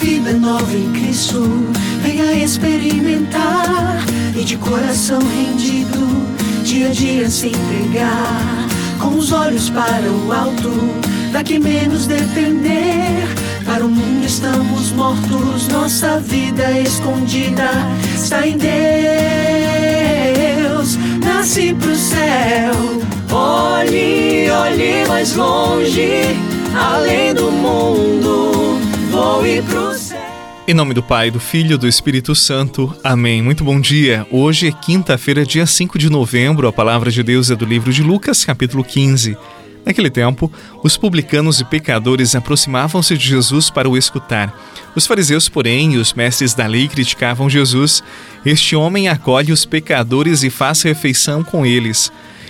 vida nova em Cristo. Venha experimentar e de coração rendido, dia a dia se entregar, com os olhos para o alto, daqui menos depender. Para o mundo estamos mortos, nossa vida escondida está em Deus. Nasce pro céu, olhe, olhe mais longe, além Em nome do Pai, do Filho e do Espírito Santo. Amém. Muito bom dia. Hoje é quinta-feira, dia 5 de novembro. A palavra de Deus é do livro de Lucas, capítulo 15. Naquele tempo, os publicanos e pecadores aproximavam-se de Jesus para o escutar. Os fariseus, porém, e os mestres da lei criticavam Jesus. Este homem acolhe os pecadores e faz refeição com eles.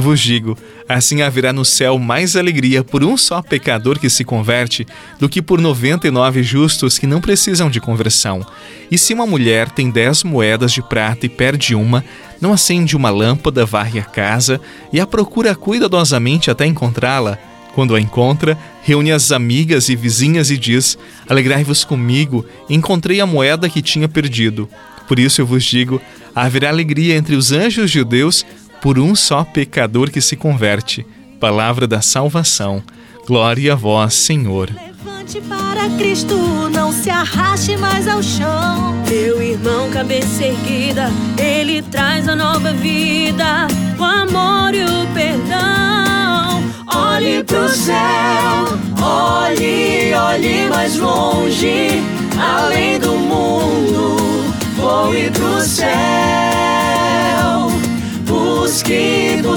Vos digo: assim haverá no céu mais alegria por um só pecador que se converte do que por noventa e nove justos que não precisam de conversão. E se uma mulher tem dez moedas de prata e perde uma, não acende uma lâmpada, varre a casa e a procura cuidadosamente até encontrá-la. Quando a encontra, reúne as amigas e vizinhas e diz: Alegrai-vos comigo, encontrei a moeda que tinha perdido. Por isso eu vos digo: haverá alegria entre os anjos de Deus por um só pecador que se converte. Palavra da salvação. Glória a vós, Senhor. Levante para Cristo, não se arraste mais ao chão. Meu irmão, cabeça erguida, ele traz a nova vida, o amor e o perdão. Olhe pro céu, olhe, olhe mais longe, além do mundo, voe pro céu.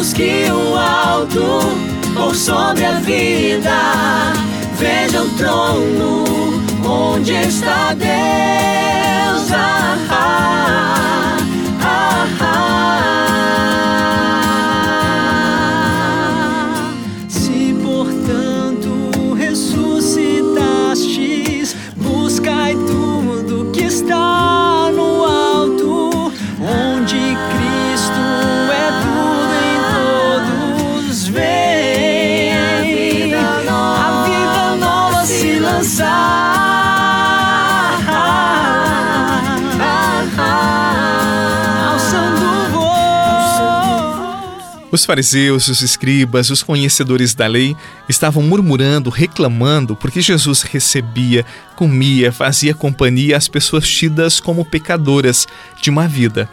Busque o alto por sobre a vida. Veja o trono onde está Deus. Ah, ah, ah, ah. Se portanto ressuscitastes, buscai tudo que está Os fariseus, os escribas, os conhecedores da lei estavam murmurando, reclamando, porque Jesus recebia, comia, fazia companhia às pessoas tidas como pecadoras de má vida.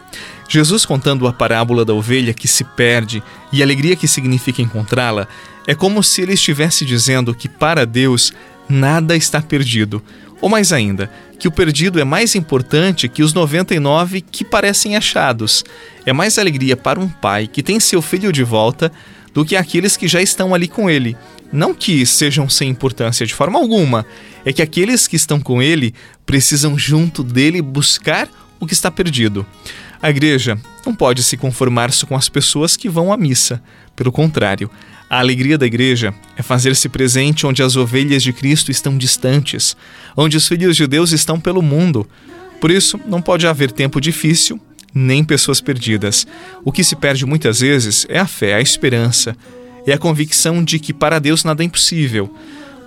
Jesus contando a parábola da ovelha que se perde e a alegria que significa encontrá-la, é como se ele estivesse dizendo que para Deus nada está perdido. Ou mais ainda, que o perdido é mais importante que os 99 que parecem achados. É mais alegria para um pai que tem seu filho de volta do que aqueles que já estão ali com ele. Não que sejam sem importância de forma alguma, é que aqueles que estão com ele precisam junto dele buscar o que está perdido. A igreja não pode se conformar-se com as pessoas que vão à missa. Pelo contrário, a alegria da igreja é fazer-se presente onde as ovelhas de Cristo estão distantes, onde os filhos de Deus estão pelo mundo. Por isso, não pode haver tempo difícil nem pessoas perdidas. O que se perde muitas vezes é a fé, a esperança, é a convicção de que para Deus nada é impossível.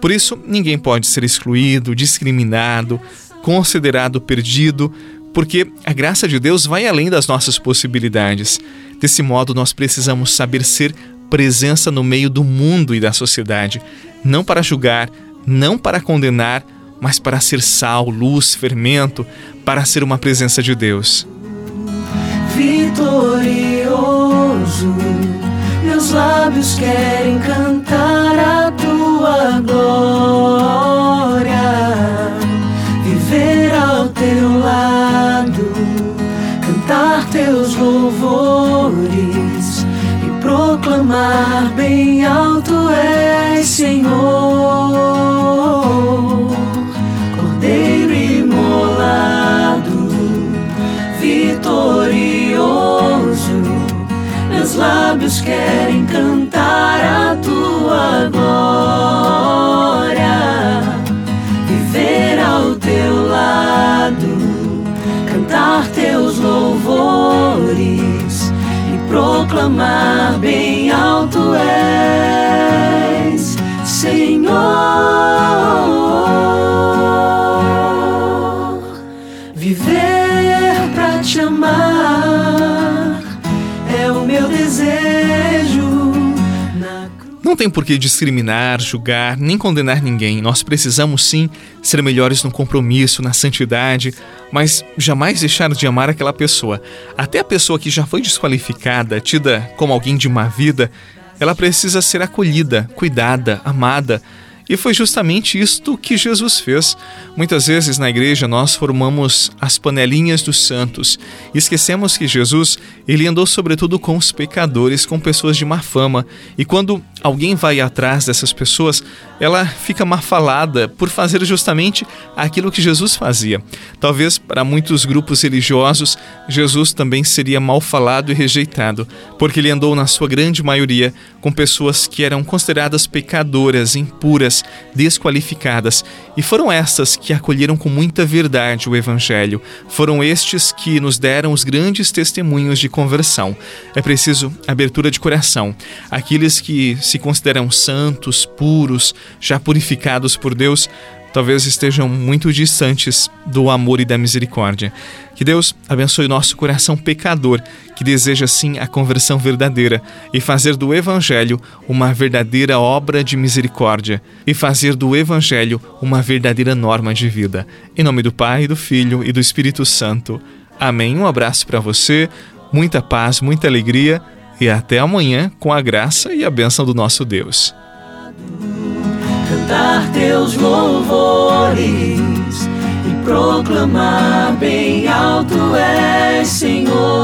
Por isso, ninguém pode ser excluído, discriminado, considerado perdido, porque a graça de Deus vai além das nossas possibilidades. Desse modo, nós precisamos saber ser presença no meio do mundo e da sociedade, não para julgar, não para condenar, mas para ser sal, luz, fermento, para ser uma presença de Deus. Vitorioso, meus lábios querem cantar bem alto és Senhor, não tem por que discriminar, julgar, nem condenar ninguém. Nós precisamos sim ser melhores no compromisso, na santidade, mas jamais deixar de amar aquela pessoa. Até a pessoa que já foi desqualificada, tida como alguém de má vida, ela precisa ser acolhida, cuidada, amada. E foi justamente isto que Jesus fez. Muitas vezes na igreja nós formamos as panelinhas dos santos e esquecemos que Jesus, ele andou sobretudo com os pecadores, com pessoas de má fama. E quando alguém vai atrás dessas pessoas, ela fica mal falada por fazer justamente aquilo que Jesus fazia. Talvez para muitos grupos religiosos, Jesus também seria mal falado e rejeitado, porque ele andou na sua grande maioria com pessoas que eram consideradas pecadoras, impuras, desqualificadas, e foram estas que acolheram com muita verdade o Evangelho. Foram estes que nos deram os grandes testemunhos de conversão. É preciso abertura de coração. Aqueles que se consideram santos, puros, já purificados por Deus, talvez estejam muito distantes do amor e da misericórdia. Que Deus abençoe nosso coração pecador, que deseja sim a conversão verdadeira e fazer do Evangelho uma verdadeira obra de misericórdia e fazer do Evangelho uma verdadeira norma de vida. Em nome do Pai, do Filho e do Espírito Santo. Amém. Um abraço para você, muita paz, muita alegria e até amanhã com a graça e a bênção do nosso Deus. Cantar teus louvores e proclamar bem alto és Senhor,